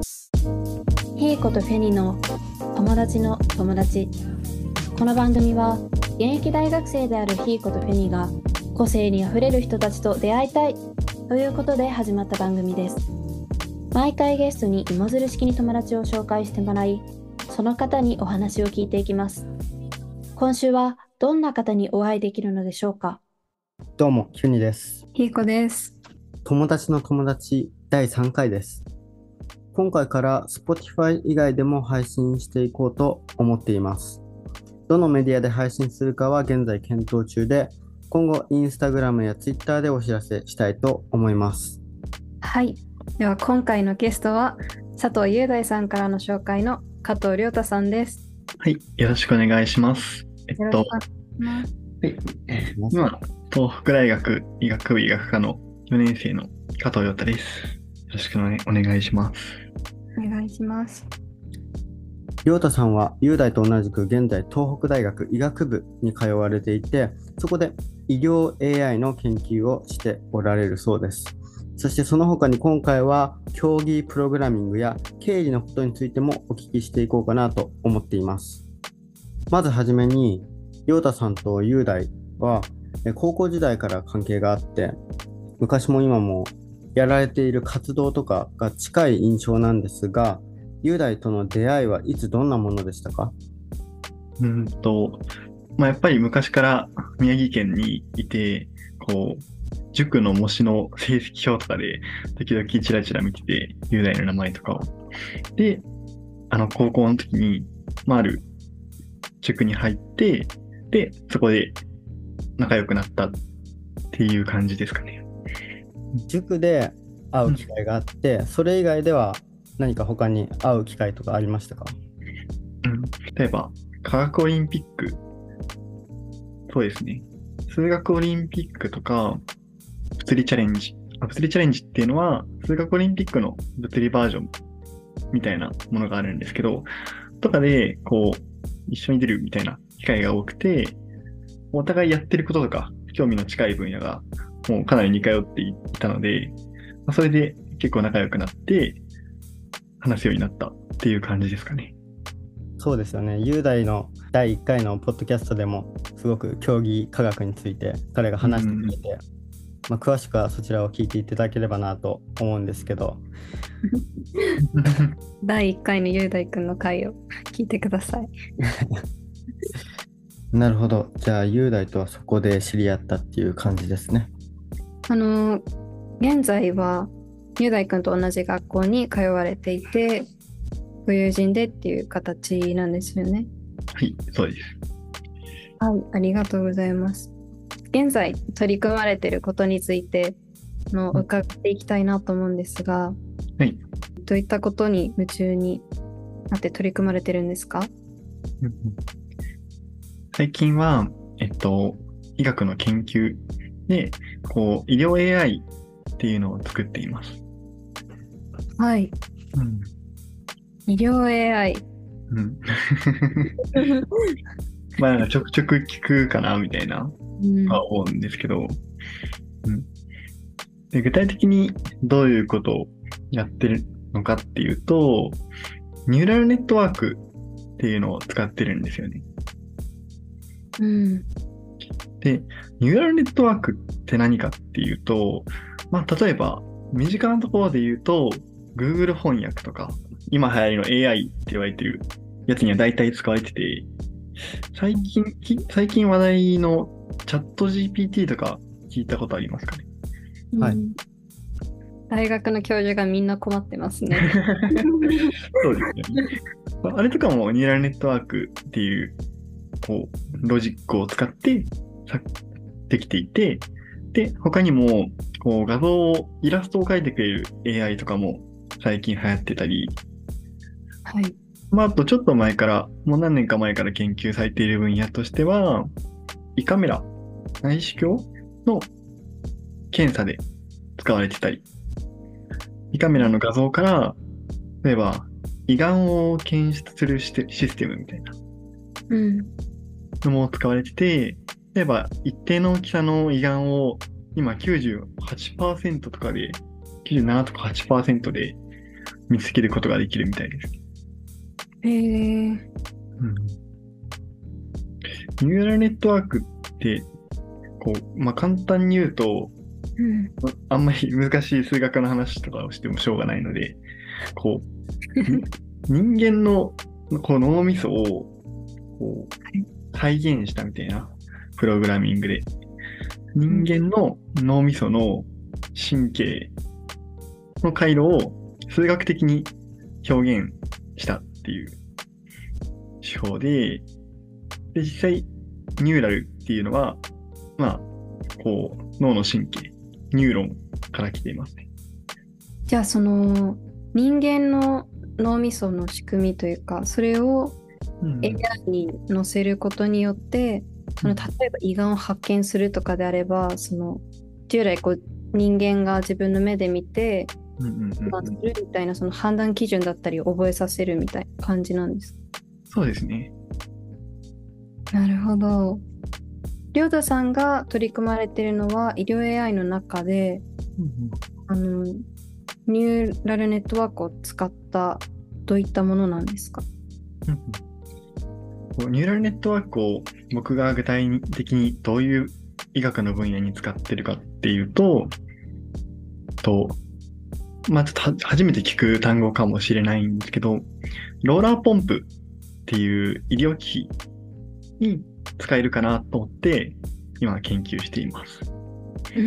ヒーコとフェニの友達の友達この番組は現役大学生であるヒーコとフェニが個性にあふれる人たちと出会いたいということで始まった番組です毎回ゲストに芋づる式に友達を紹介してもらいその方にお話を聞いていきます今週はどんな方にお会いできるのでしょうか？どうも、キュニです。ひいこです。友達の友達第3回です。今回から Spotify 以外でも配信していこうと思っています。どのメディアで配信するかは現在検討中で、今後 Instagram や Twitter でお知らせしたいと思います。はい。では今回のゲストは佐藤雄大さんからの紹介の加藤亮太さんです。はい、よろしくお願いします。えっと。はいえー今、東北大学医学部医学科の4年生の加藤陽太です。よろしくお願いします。お願いします。りょうたさんは雄大と同じく現在東北大学医学部に通われていて、そこで医療 AI の研究をしておられるそうです。そしてその他に今回は競技プログラミングや経理のことについてもお聞きしていこうかなと思っています。まずはじめに、りょうたさんと雄大は高校時代から関係があって、昔も今もやられている活動とかが近い印象なんですが、雄大との出会いはいつどんなものでしたか？うんと、まあ、やっぱり昔から宮城県にいて、こう、塾の模試の成績表とかで、時々チラチラ見てて、雄大の名前とかを。で、あの、高校の時に、まあ、ある塾に入って、で、そこで仲良くなったっていう感じですかね。塾で会う機会があって、それ以外では何か他に会う機会とかありましたか？うん、例えば、科学オリンピック、そうですね。数学オリンピックとか、物理チャレンジ。あ物理チャレンジっていうのは、数学オリンピックの物理バージョンみたいなものがあるんですけど、とかで、こう、一緒に出るみたいな機会が多くて、お互いやってることとか、興味の近い分野が、もうかなり似通っていたので、まあそれで結構仲良くなって、話すようになったっていう感じですかね。そうですよね。雄大の第1回のポッドキャストでもすごく競技科学について彼が話してくれて、まあ、詳しくはそちらを聞いていただければなと思うんですけど、第1回の雄大くんの回を聞いてください。なるほど。じゃあ雄大とはそこで知り合ったっていう感じですね。あの、現在は雄大くんと同じ学校に通われていて、ご友人でっていう形なんですよね。はい、そうです。はい、ありがとうございます。現在取り組まれていることについてあの伺っていきたいなと思うんですが、はい。どういったことに夢中になって取り組まれてるんですか？最近は、えっと、医学の研究で、こう、医療 AI っていうのを作っています。はい。うん。医療 AI。うん。まあ、なんかちょくちょく聞くかな、みたいな、うんは思うんですけど、うん。で具体的にどういうことをやってるのかっていうと、ニューラルネットワークっていうのを使ってるんですよね。うん。で、ニューラルネットワークって何かっていうと、まあ、例えば、身近なところで言うと、Google 翻訳とか、今流行りの AI って言われてるやつには大体使われてて、最近、き最近話題のチャット GPT とか聞いたことありますかね？はいうん大学の教授がみんな困ってますね。そうですよね。あれとかもニューラルネットワークっていう、こう、ロジックを使ってさできていて、で、他にも、こう、画像を、イラストを描いてくれる AI とかも最近流行ってたり、はい。まあ、あとちょっと前から、もう何年か前から研究されている分野としては、胃カメラ、内視鏡の検査で使われてたり、胃カメラの画像から、例えば、胃がんを検出するシステシステムみたいなうん。のも使われてて、例えば、一定の大きさの胃がんを今98%とかで、97とか8%で見つけることができるみたいです。へえ。ニューラルネットワークって、こう、まあ、簡単に言うと、うん。あんまり難しい数学の話とかをしてもしょうがないので、こう、に 人間のこう脳みそをこう再現したみたいなプログラミングで、人間の脳みその神経の回路を数学的に表現したっていう手法で、で、実際、ニューラルっていうのは、まあ、こう、脳の神経、ニューロンから来ていますね。じゃあその人間の脳みその仕組みというかそれをうん AI に載せることによってその例えば胃がんを発見するとかであればその従来こう人間が自分の目で見てうんするみたいなその判断基準だったりを覚えさせるみたいな感じなんです。かそうですね。なるほど。りょうたさんが取り組まれているのは医療 AI の中であのニューラルネットワークを使ったどういったものなんですか？うんうんこうニューラルネットワークを僕が具体的にどういう医学の分野に使ってるかっていうと、と、まあちょっとは初めて聞く単語かもしれないんですけど、ローラーポンプっていう医療機器に使えるかなと思って、今研究しています。うん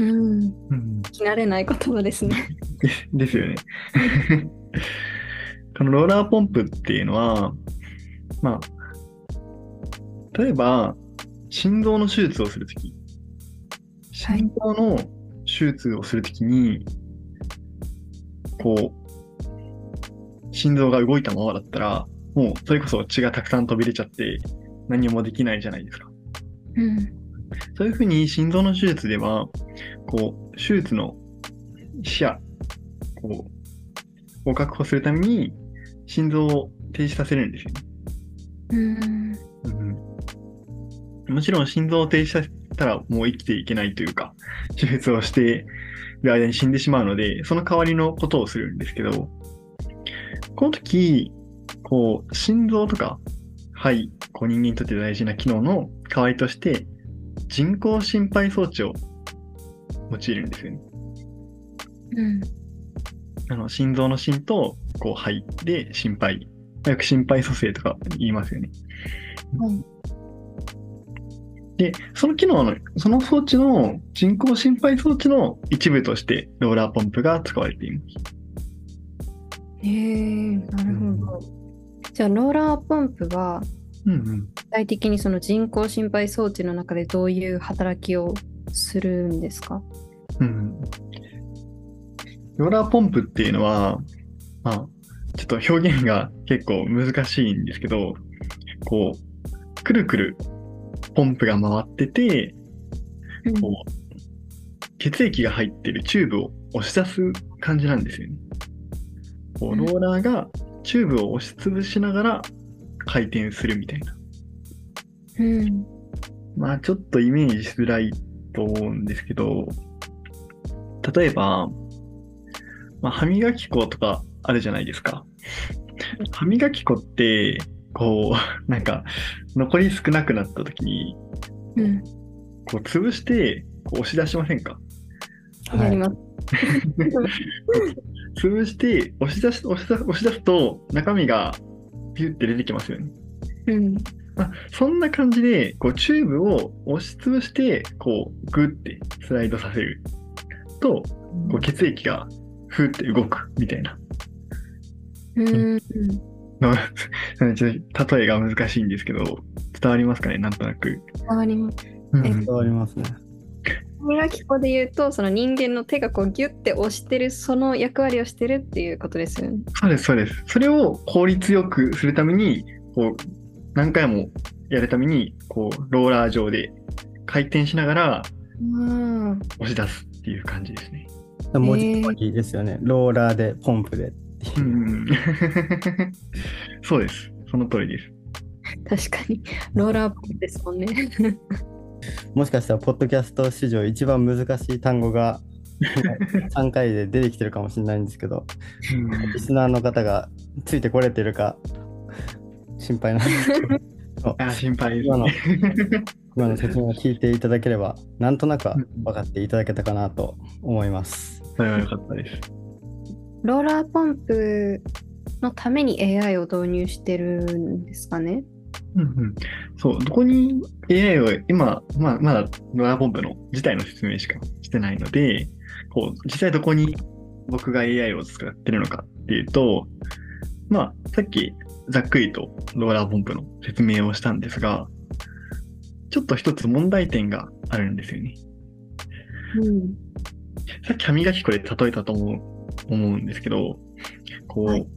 うん、聞き慣れない言葉ですね。で すですよね。このローラーポンプっていうのは、まあ、例えば、心臓の手術をするとき、はい。心臓の手術をするときに、こう、心臓が動いたままだったら、もうそれこそ血がたくさん飛び出ちゃって何もできないじゃないですか。うん。そういうふうに心臓の手術では、こう、手術の視野、こう、を確保するために、心臓を停止させるんですよね。うんもちろん心臓を停止させたらもう生きていけないというか、手術をしている間に死んでしまうので、その代わりのことをするんですけど、この時、こう、心臓とか肺、こう人間にとって大事な機能の代わりとして、人工心肺装置を用いるんですよね。うんあの心臓の心とこう肺で心肺。よく心肺蘇生とか言いますよね。はいで、その機能の、その装置の人工心肺装置の一部としてローラーポンプが使われています。へえなるほど。じゃあローラーポンプはうんうん。具体的にその人工心肺装置の中でどういう働きをするんですか？うんローラーポンプっていうのは、まあ、ちょっと表現が結構難しいんですけど、こう、くるくるポンプが回ってて、こう血液が入ってるチューブを押し出す感じなんですよね。こううんローラーがチューブを押しつぶしながら回転するみたいな。うんまあちょっとイメージしづらいと思うんですけど、例えば、まあ、歯磨き粉とかあるじゃないですか。歯磨き粉って、こう、なんか、残り少なくなった時に、うんこう潰して、こう押し出しませんか？やります。潰して、押し出す、押し出す、押し出すと、中身がピュって出てきますよね。うんまあ、そんな感じで、こう、チューブを押しつぶして、こう、グッてスライドさせると、こう、血液がふーって動くみたいな。うんの ちょっと例えが難しいんですけど、伝わりますかね？なんとなく。わかります。うんえ伝わりますね。歯磨き粉で言うとその人間の手がこうギュッて押してるその役割をしてるっていうことですよね。そうです、そうです。それを効率よくするために、こう、何回もやるために、こう、ローラー上で回転しながらうん押し出すっていう感じですね。文字通りですよね。ローラーでポンプで。うん。そうです。その通りです。確かにローラーポンプですもんね。もしかしたら、ポッドキャスト史上一番難しい単語が 3回で出てきてるかもしれないんですけど、うんリスナーの方がついてこれてるか心配なんですけど、あ心配です今のね。今の説明を聞いていただければ、なんとなくは分かっていただけたかなと思います。それは良かったです。ローラーポンプのために AI を導入してるんですかね？うんうん、そう、どこに AI を今、まあ、まだローラーポンプの自体の説明しかしてないので、こう、実際どこに僕が AI を使ってるのかっていうと、まあ、さっきざっくりとローラーポンプの説明をしたんですが、ちょっと一つ問題点があるんですよね。うん。さっき歯磨き粉で例えたと思う思うんですけど、こう、はい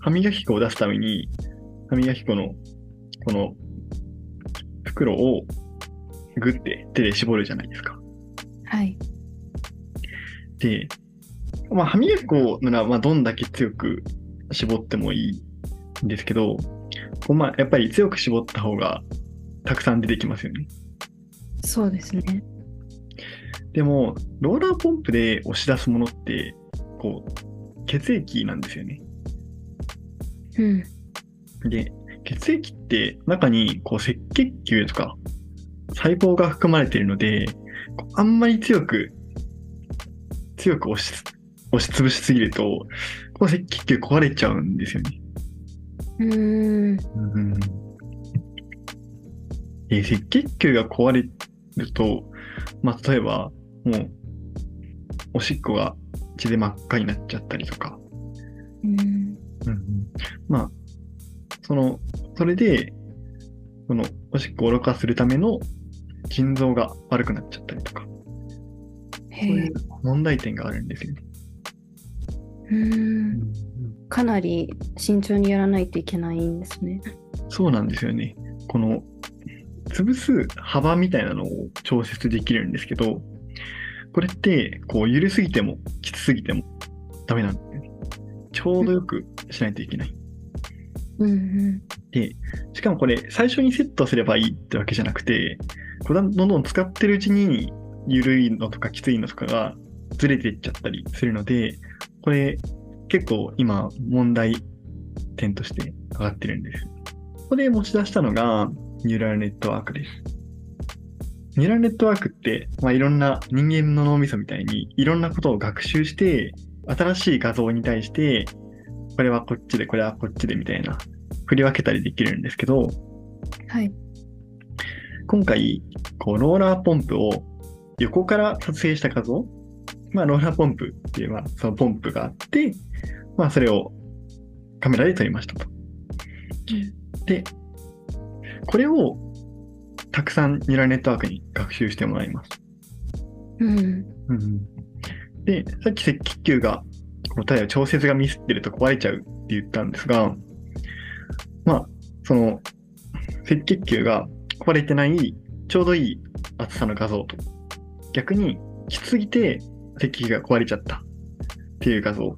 歯磨き粉を出すために、歯磨き粉のこの袋をグッて手で絞るじゃないですか。はい。で、まあ、歯磨き粉なら、まあ、どんだけ強く絞ってもいいんですけど、まあ、やっぱり強く絞った方がたくさん出てきますよね。そうですね。でも、ローラーポンプで押し出すものって、こう、血液なんですよね。うん。で、血液って中にこう赤血球とか細胞が含まれているので、あんまり強く、強く押し、押しつぶしすぎると、この赤血球壊れちゃうんですよね。うーん。うん。で赤血球が壊れると、まあ、例えば、もう、おしっこが血で真っ赤になっちゃったりとか、うん。まあ、その、それで、このおしっこをろ過するための腎臓が悪くなっちゃったりとか、そういう。問題点があるんですよね。うーん。かなり慎重にやらないといけないんですね。そうなんですよね。この、潰す幅みたいなのを調節できるんですけど、これって、こう、緩すぎても、きつすぎてもダメなんですよね。ちょうどよくしないといけない。うんうん。で、しかもこれ、最初にセットすればいいってわけじゃなくて、こうどんどん使ってるうちに、緩いのとかきついのとかがずれていっちゃったりするので、これ、結構今、問題点として上がってるんです。ここで持ち出したのが、ニューラルネットワークです。ニューラルネットワークって、まあ、いろんな人間の脳みそみたいに、いろんなことを学習して、新しい画像に対して、これはこっちで、これはこっちでみたいな、振り分けたりできるんですけど、はい。今回、こう、ローラーポンプを横から撮影した画像、まあ、ローラーポンプっていう、まあ、そのポンプがあって、まあ、それをカメラで撮りましたと。で、これをたくさんニューラルネットワークに学習してもらいます。うん。で、さっき赤血球が、この例えば調節がミスってると壊れちゃうって言ったんですが、まあ、その、赤血球が壊れてない、ちょうどいい厚さの画像と、逆に、きつすぎて赤血球が壊れちゃったっていう画像、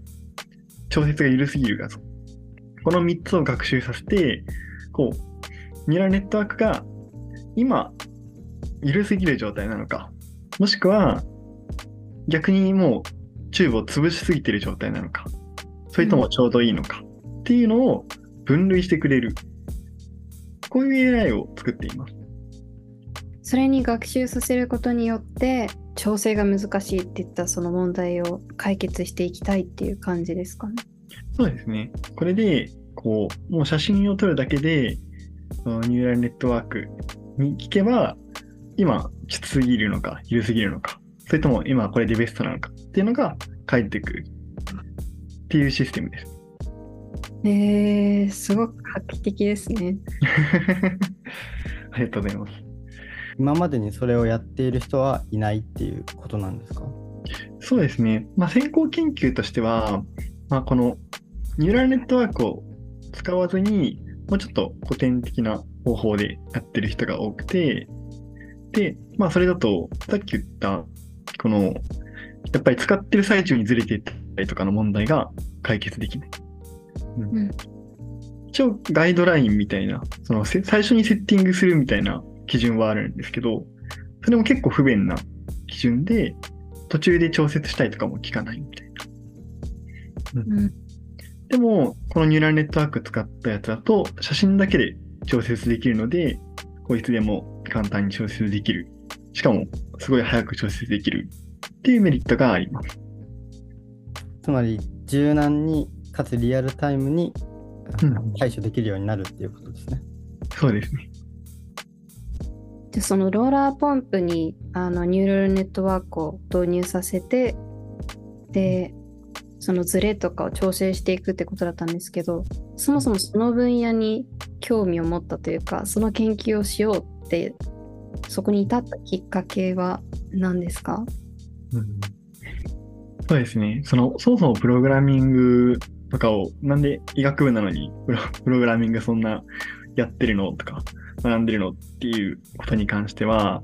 調節が緩すぎる画像。この3つを学習させて、こう、ニューラルネットワークが今、緩すぎる状態なのか、もしくは、逆にもうチューブを潰しすぎてる状態なのか、それともちょうどいいのかっていうのを分類してくれる。こういう AI を作っています。それに学習させることによって調整が難しいっていったその問題を解決していきたいっていう感じですかね。そうですね。これで、こう、もう写真を撮るだけで、ニューラルネットワークに聞けば、今、きつすぎるのか、緩すぎるのか、それとも今これでベストなのかっていうのが返ってくるっていうシステムです。えー、すごく画期的ですね。ありがとうございます。今までにそれをやっている人はいないっていうことなんですか？そうですね。まあ、先行研究としては、まあ、このニューラルネットワークを使わずに、もうちょっと古典的な方法でやってる人が多くて、で、まあ、それだと、さっき言った、この、やっぱり使ってる最中にずれていったりとかの問題が解決できない。うんうん一応、ガイドラインみたいな、そのせ最初にセッティングするみたいな基準はあるんですけど、それも結構不便な基準で、途中で調節したいとかも聞かないみたいな。うんうんでも、このニューラルネットワーク使ったやつだと、写真だけで調節できるので、こういつでも簡単に調節できる。しかも、すごい早く調節できるっていうメリットがあります。つまり柔軟にかつリアルタイムにうん対処できるようになるっていうことですね。そうですね。でそのローラーポンプにあのニューラルネットワークを導入させてでそのズレとかを調整していくってことだったんですけどそもそもその分野に興味を持ったというかその研究をしようってそこに至ったきっかけは何ですか？うんそうですね。その、そもそもプログラミングとかを、なんで医学部なのにプログラミングそんなやってるのとか、学んでるのっていうことに関しては、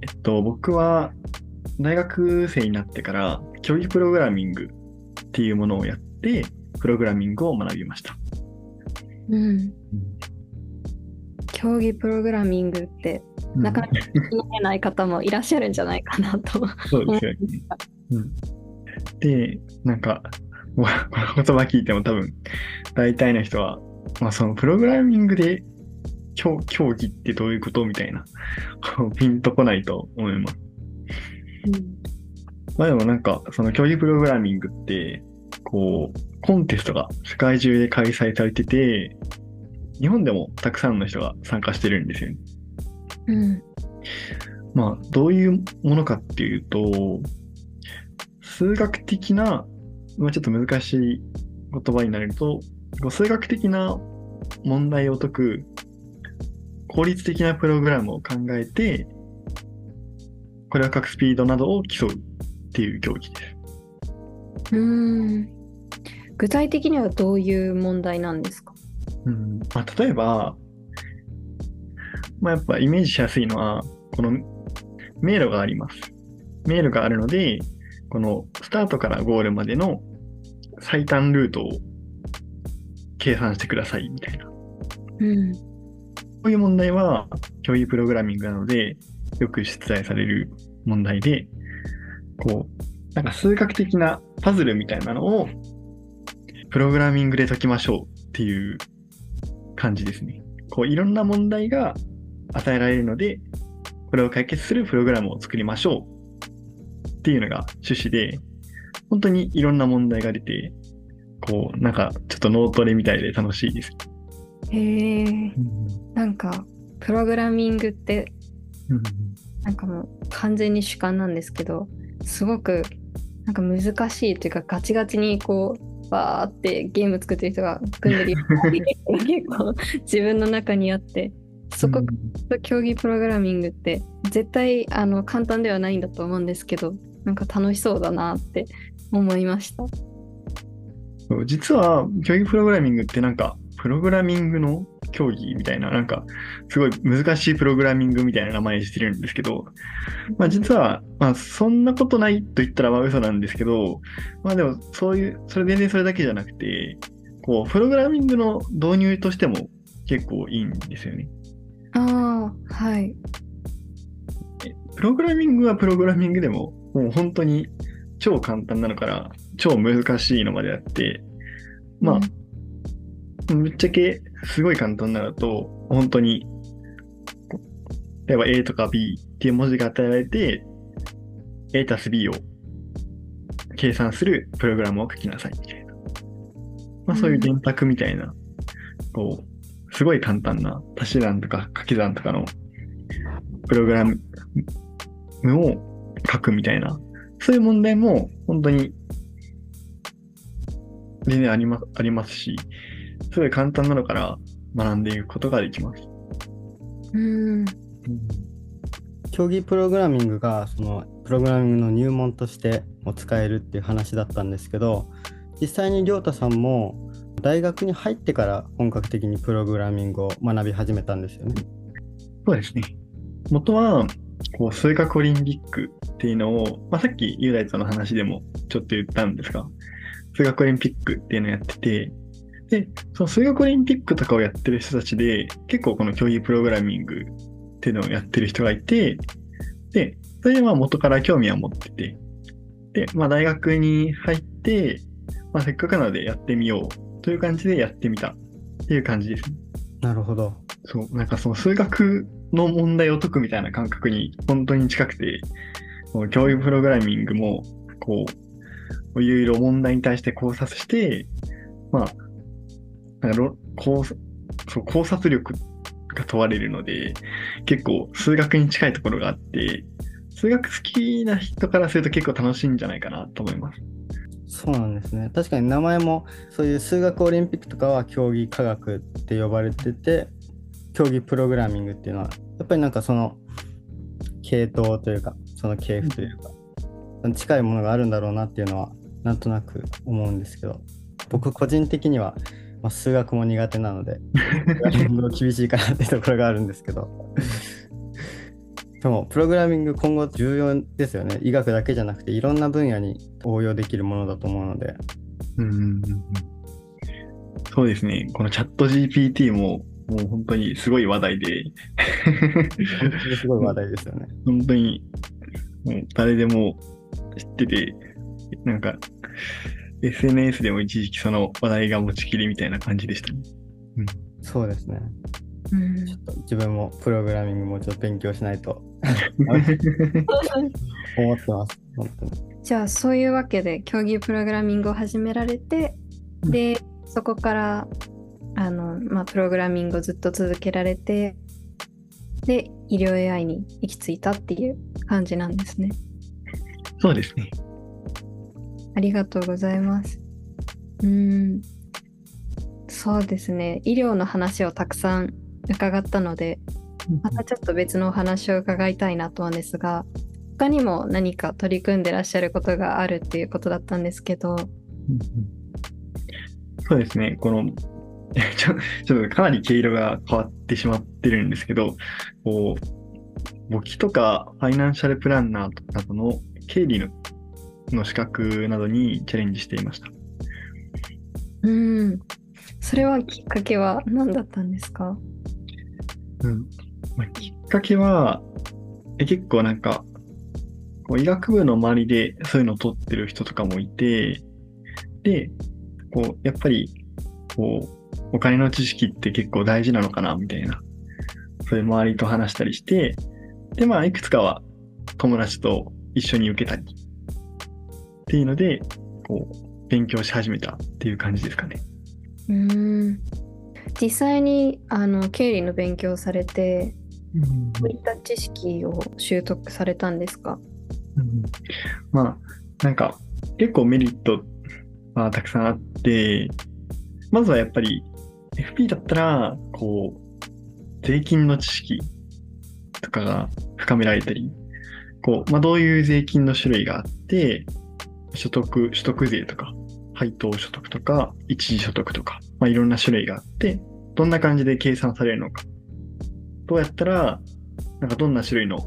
えっと、僕は大学生になってから、競技プログラミングっていうものをやって、プログラミングを学びました。うん競技プログラミングってなかなか聞けない方もいらっしゃるんじゃないかなとそうですよね。うん、で、なんか、この言葉聞いても多分、大体の人は、まあそのプログラミングで競競技ってどういうことみたいな、ピンとこないと思います。まあでもなんか、その競技プログラミングって、こう、コンテストが世界中で開催されてて、日本でもたくさんの人が参加してるんですよね。うんまあ、どういうものかっていうと、数学的な、まあ、ちょっと難しい言葉になると、数学的な問題を解く効率的なプログラムを考えて、これを書くスピードなどを競うっていう競技です。うん具体的にはどういう問題なんですか？うんまあ、例えば、まあ、やっぱイメージしやすいのは、この迷路があります。迷路があるので、このスタートからゴールまでの最短ルートを計算してくださいみたいな。こうんういう問題は競技プログラミングなので、よく出題される問題で、こう、なんか数学的なパズルみたいなのをプログラミングで解きましょうっていう感じですね。こういろんな問題が与えられるので、これを解決するプログラムを作りましょうっていうのが趣旨で、本当にいろんな問題が出て、こう、なんかちょっと脳トレみたいで楽しいです。へえなんかプログラミングってなんかもう完全に主観なんですけどすごくなんか難しいというかガチガチにこうバーってゲーム作ってる人が組んでるよ。う な結構自分の中にあって。そこと競技プログラミングって絶対あの簡単ではないんだと思うんですけどなんか楽しそうだなって思いました。実は、競技プログラミングってなんか、プログラミングの競技みたいな、なんか、すごい難しいプログラミングみたいな名前してるんですけど、まあ実は、まあそんなことないと言ったらまあ嘘なんですけど、まあでもそういう、それ全然それだけじゃなくて、こう、プログラミングの導入としても結構いいんですよね。ああはい。プログラミングはプログラミングでも、もう本当に超簡単なのから超難しいのまであって、まあ、ぶっちゃけすごい簡単なのだと、本当に、例えば A とか B っていう文字が与えられて、A たす B を計算するプログラムを書きなさいみたいな。まあそういう電卓みたいな、こう、すごい簡単な足し算とか掛け算とかのプログラムを書くみたいな、そういう問題も本当に全然ありますありますし、すごい簡単なのから学んでいくことができます。うん競技プログラミングがそのプログラミングの入門としても使えるっていう話だったんですけど実際に亮太さんも大学に入ってから本格的にプログラミングを学び始めたんですよね。そうですね。元は、こう、数学オリンピックっていうのを、まあ、さっき雄大との話でもちょっと言ったんですが、数学オリンピックっていうのをやってて、で、その数学オリンピックとかをやってる人たちで、結構この競技プログラミングっていうのをやってる人がいて、で、それでまあ元から興味は持ってて、で、まあ、大学に入って、まあ、せっかくなのでやってみようという感じでやってみたっていう感じですね。なるほど。そう、なんかその数学の問題を解くみたいな感覚に本当に近くて、教育プログラミングも、こう、いろいろ問題に対して考察して、まあ、なんか考そう考察力が問われるので、結構数学に近いところがあって、数学好きな人からすると結構楽しいんじゃないかなと思います。そうなんですね。確かに名前もそういう数学オリンピックとかは競技科学って呼ばれてて、競技プログラミングっていうのは、やっぱりなんかその系統というか、その系譜というか、近いものがあるんだろうなっていうのは、なんとなく思うんですけど、僕個人的には、まあ、数学も苦手なので、厳しいかなっていうところがあるんですけど。でも、プログラミング今後重要ですよね。医学だけじゃなくて、いろんな分野に応用できるものだと思うので。うんうんうんうんそうですね。このチャット GPT も、もう本当にすごい話題で、本当にすごい話題ですよね。本当に、もう誰でも知ってて、なんか、SNS でも一時期その話題が持ちきりみたいな感じでしたね。そうですね。うんちょっと自分もプログラミングもうちょっと勉強しないと 思ってます。本当に。じゃあそういうわけで競技プログラミングを始められて、でそこからあの、まあ、プログラミングをずっと続けられてで医療 AI に行き着いたっていう感じなんですね。そうですね。ありがとうございます。うーん。そうですね。医療の話をたくさん伺ったのでまたちょっと別のお話を伺いたいなと思うんですが他にも何か取り組んでらっしゃることがあるっていうことだったんですけど。そうですね。この、ちょちょっとかなり毛色が変わってしまってるんですけど、こう、簿記とかファイナンシャルプランナーなどの経理のの資格などにチャレンジしていました。うーん。それはきっかけは何だったんですか？うん。まあ、きっかけは、え結構なんか、こう医学部の周りでそういうのを取ってる人とかもいて、で、こう、やっぱり、こう、お金の知識って結構大事なのかな、みたいな、そういう周りと話したりして、で、まあ、いくつかは友達と一緒に受けたり、っていうので、こう、勉強し始めたっていう感じですかね。うーん。実際にあの経理の勉強をされてどういった知識を習得されたんですか？うん。まあ、なんか、結構メリットはたくさんあって、まずはやっぱり、FP だったら、こう、税金の知識とかが深められたり、こう、まあ、どういう税金の種類があって、所得、所得税とか、配当所得とか、一時所得とか、まあ、いろんな種類があって、どんな感じで計算されるのか。どうやったら、なんかどんな種類の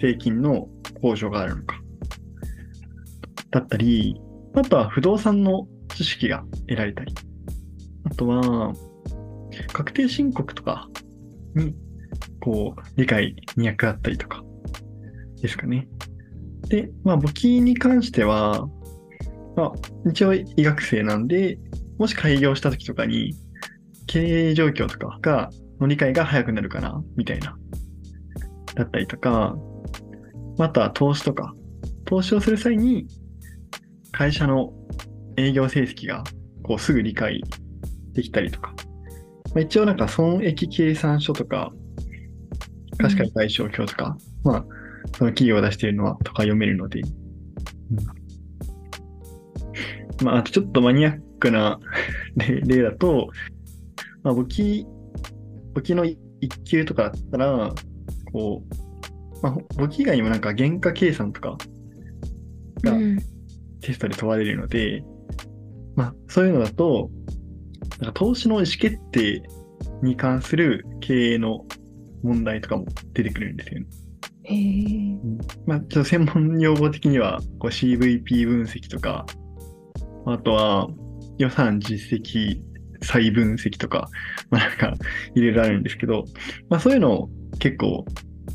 税金の控除があるのか。だったり、あとは不動産の知識が得られたり。あとは、確定申告とかに、こう、理解に役立ったりとか、ですかね。で、まあ、簿記に関しては、まあ、一応医学生なんで、もし開業した時とかに、経営状況とかが、の理解が早くなるかな、みたいな。だったりとか、あとは投資とか、投資をする際に、会社の営業成績がこうすぐ理解できたりとか、まあ、一応なんか損益計算書とか、貸借対照表とか、まあ、その企業が出しているのはとか読めるので、うん。まあ、あとちょっとマニアックな 例例だと、まあ、簿記、簿記の一級とかだったら、こう、まあ、簿記以外にもなんか原価計算とかがうん。テストで問われるので、まあ、そういうのだと、なんか投資の意思決定に関する経営の問題とかも出てくるんですよね。へえまあ、ちょっと専門用語的には、こう CVP 分析とか、あとは予算実績再分析とか、まあなんかいろいろあるんですけど、まあそういうのを結構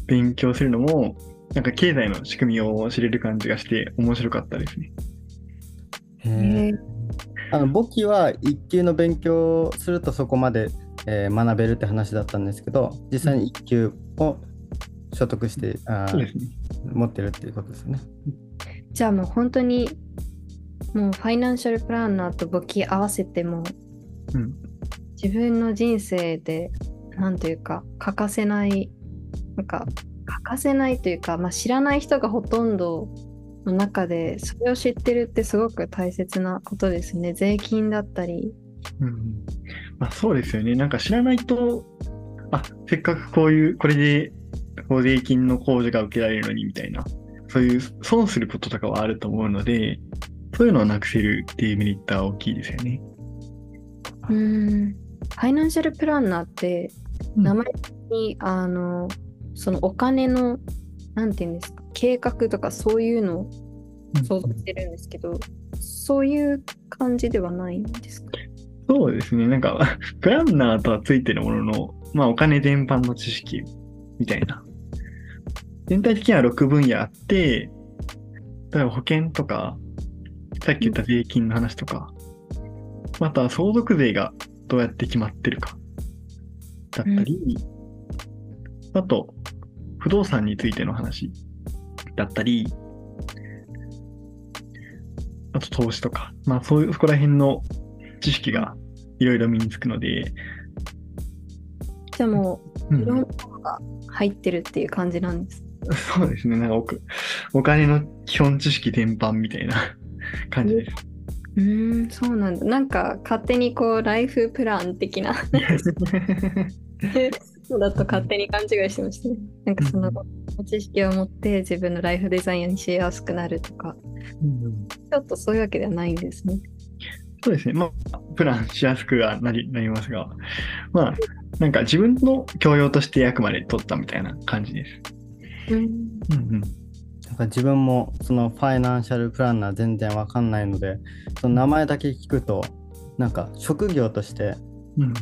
勉強するのも、なんか経済の仕組みを知れる感じがして面白かったですね。あの簿記は1級の勉強をするとそこまで、えー学べるって話だったんですけど実際に1級を所得してあーそうですね。持ってるっていうことですよね。じゃあもう本当にもうファイナンシャルプランナーと簿記合わせてもうん。自分の人生でなんというか欠かせないなんか欠かせないというか、まあ、知らない人がほとんどの中でそれを知ってるってすごく大切なことですね税金だったりうん。まあそうですよね。なんか知らないと、あ、せっかくこういう、これで、こう税金の控除が受けられるのにみたいな、そういう損することとかはあると思うので、そういうのをなくせるっていうメリットは大きいですよね。うーんファイナンシャルプランナーってうん名前に、あのそのお金のなんていうんですか計画とかそういうのを想像してるんですけど、そういう感じではないんですか？そうですね。なんか、プランナーとはついてるものの、まあお金全般の知識みたいな。全体的には6分野あって、例えば保険とか、さっき言った税金の話とか、または相続税がどうやって決まってるか、だったり、あと、不動産についての話だったり、あと投資とか、まあそういう、そこら辺の知識がいろいろ身につくので、じゃあもうういろんなものが入ってるっていう感じなんです。そうですね。なんかおくお金の基本知識全般みたいな 感じです。うーん、そうなんだ。なんか勝手にこうライフプラン的なの だと勝手に勘違いしてましたね。なんかその知識を持って自分のライフデザインにしやすくなるとか、うんちょっとそういうわけではないんですね。そうですね。まあ、プランしやすくはなりなりますが、まあ、なんか自分の教養としてあくまで取ったみたいな感じです。うん、うんうん。なんか自分もそのファイナンシャルプランナー全然わかんないのでその名前だけ聞くとなんか職業としてうん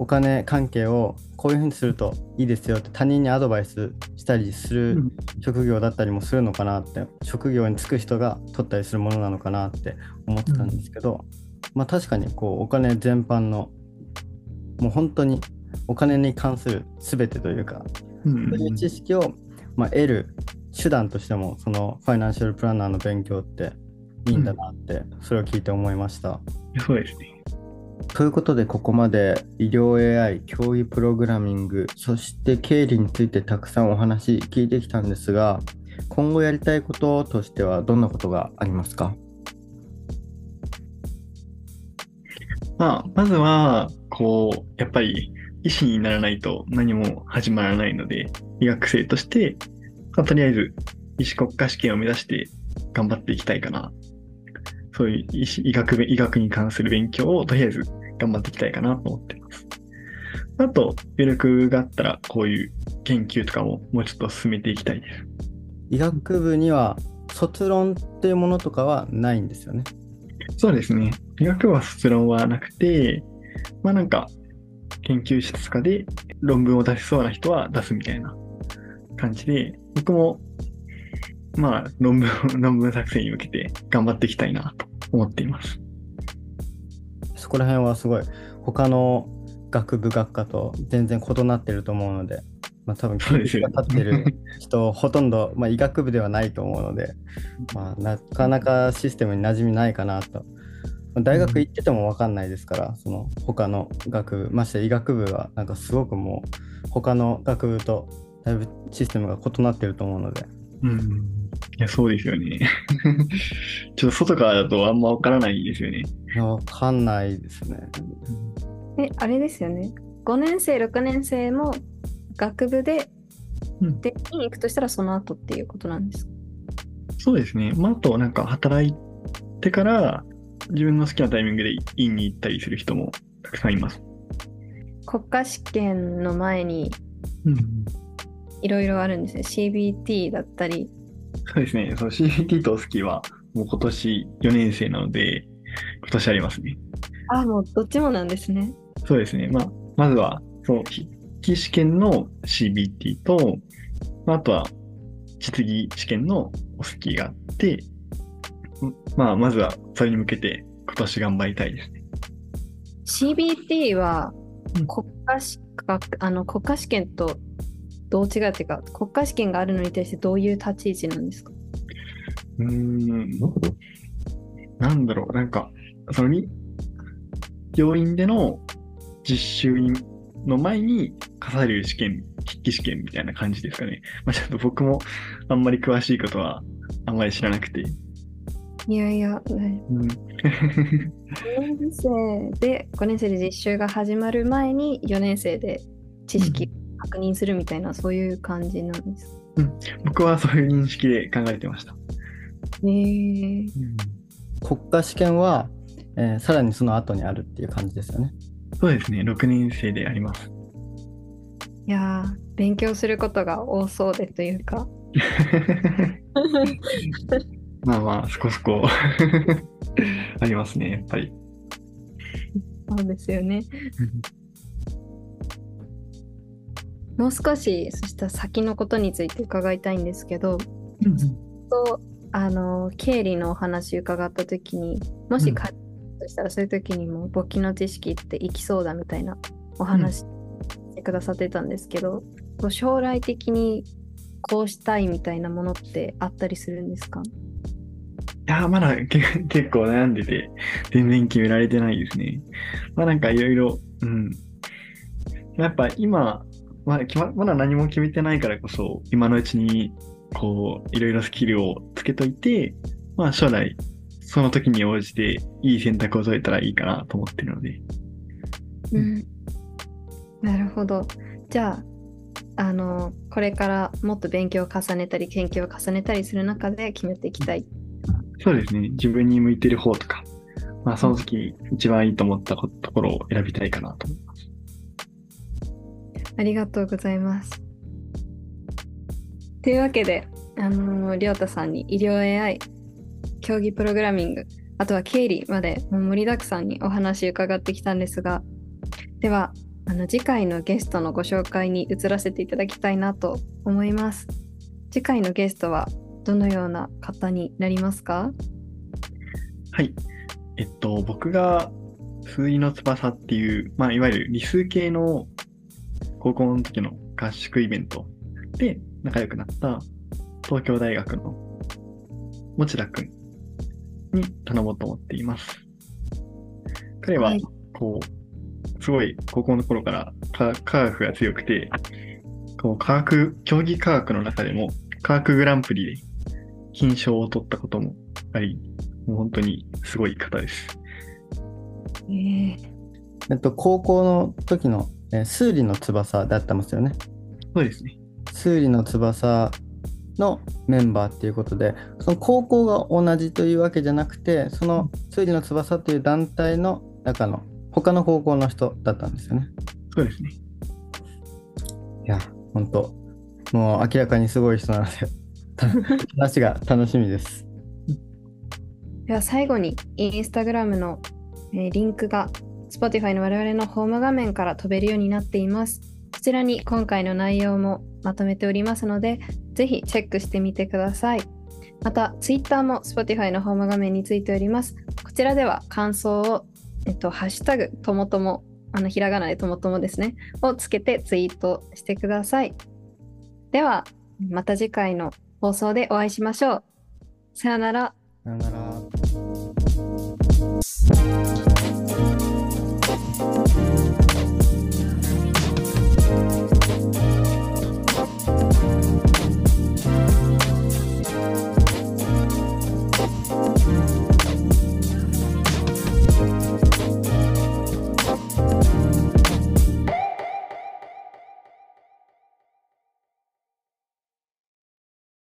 お金関係をこういうふうにするといいですよって他人にアドバイスしたりする職業だったりもするのかなって職業に就く人が取ったりするものなのかなって思ってたんですけど、まあ確かにこうお金全般のもう本当にお金に関する全てというかうんそういう知識を、まあ、得る手段としてもそのファイナンシャルプランナーの勉強っていいんだなってそれを聞いて思いました。そうですね。ということでここまで医療 AI 教育プログラミングそして経理についてたくさんお話聞いてきたんですが今後やりたいこととしてはどんなことがありますか？まあ、まずは、こう、やっぱり医師にならないと何も始まらないので、医学生として、まあ、とりあえず医師国家試験を目指して頑張っていきたいかな。そういう医師医学べ医学に関する勉強をとりあえず頑張っていきたいかなと思っています。あと、余力があったら、こういう研究とかももうちょっと進めていきたいです。医学部には卒論っていうものとかはないんですよね。そうですね。医学部は卒論はなくて、まあなんか、研究室とかで論文を出しそうな人は出すみたいな感じで、僕も、まあ論文、論文作成に向けて頑張っていきたいなと思っています。そこら辺はすごい他の学部学科と全然異なってると思うので、まあ、多分そうですよが立ってる人ほとんど、まあ、医学部ではないと思うので、まあ、なかなかシステムに馴染みないかなと。まあ大学行ってても分かんないですから、その他の学部、まして医学部はなんかすごくもう他の学部とだいぶシステムが異なってると思うので、うん。いや、そうですよね。ちょっと外からだとあんまわからないですよね。分かんないですね。え、あれですよね。5年生、6年生も学部で、うんで、院行くとしたらその後っていうことなんですか？そうですね。まあ、あと、なんか、働いてから、自分の好きなタイミングで院に行ったりする人もたくさんいます。国家試験の前にうん。いろいろあるんですね。CBT だったり。そうですね。そう CBT とスキーは、もう今年4年生なので、今年ありますね。あ、もうどっちもなんですね。そうですね。まあ、まずは、そう、筆記試験の CBT と、まああとは、実技試験のお好きがあって、まあ、まずはそれに向けて今年頑張りたいですね。CBT はうん国家資格あの国家試験とどう違うっていうか国家試験があるのに対してどういう立ち位置なんですか？うーん、なんだろう、なんか、そのに、病院での実習の前に課される試験、筆記試験みたいな感じですかね。まあ、ちょっと僕もあんまり詳しいことはあんまり知らなくて。いやいや、ねうん、5年生で5年生で実習が始まる前に4年生で知識確認するみたいな、そういう感じなんです。僕はそういう認識で考えてました。へえ国家試験は、えーさらにその後にあるっていう感じですよね。そうですね、6年生であります。いやー、勉強することが多そうでというか。まあまあ、そこそこ ありますね、やっぱり。そうですよね。もう少し、そしたら先のことについて伺いたいんですけど、とあの経理のお話伺った時にもしうんかとしたらそういう時にも簿記の知識っていきそうだみたいなお話してくださってたんですけど、こう将来的にこうしたいみたいなものってあったりするんですか？いや、まだ 結構悩んでて、全然決められてないですね。まあなんかいろいろ、うん。やっぱ今、まだ決まだ何も決めてないからこそ、今のうちに、こう、いろいろスキルをつけといて、まあ将来、その時に応じていい選択を取れたらいいかなと思ってるので。うん、なるほど。じゃあ、あの、これからもっと勉強を重ねたり、研究を重ねたりする中で決めていきたいっ。そうですね。自分に向いてる方とか、まあその時一番いいと思ったこところを選びたいかなと思います。ありがとうございます。というわけで、あのりょうたさんに医療 AI、競技プログラミング、あとは経理までもう盛りだくさんにお話伺ってきたんですが、では、あの次回のゲストのご紹介に移らせていただきたいなと思います。次回のゲストはどのような方になりますか？はい。えっと、僕が数理の翼っていう、まあ、いわゆる理数系の高校の時の合宿イベントで仲良くなった東京大学の持田くんに頼もうと思っています。彼ははい、こう、すごい高校の頃から科科学が強くて、こう科学、競技科学の中でも科学グランプリで金賞を取ったこともあり、もう本当にすごい方です。えー、えっと、高校の時の、えー数理の翼だったますよね。そうですね。数理の翼のメンバーっていうことで、その高校が同じというわけじゃなくて、その数理の翼という団体の中の他の高校の人だったんですよね。そうですね。いや、本当もう明らかにすごい人なので、た話が楽しみです。では最後にインスタグラムの、えリンクが Spotify の我々のホーム画面から飛べるようになっています。こちらに今回の内容もまとめておりますので、ぜひチェックしてみてください。また、Twitter も Spotify のホーム画面についております。こちらでは感想を、えっと、ハッシュタグともとも、あのひらがなでともともですね、をつけてツイートしてください。では、また次回の放送でお会いしましょう。さよなら。さよなら。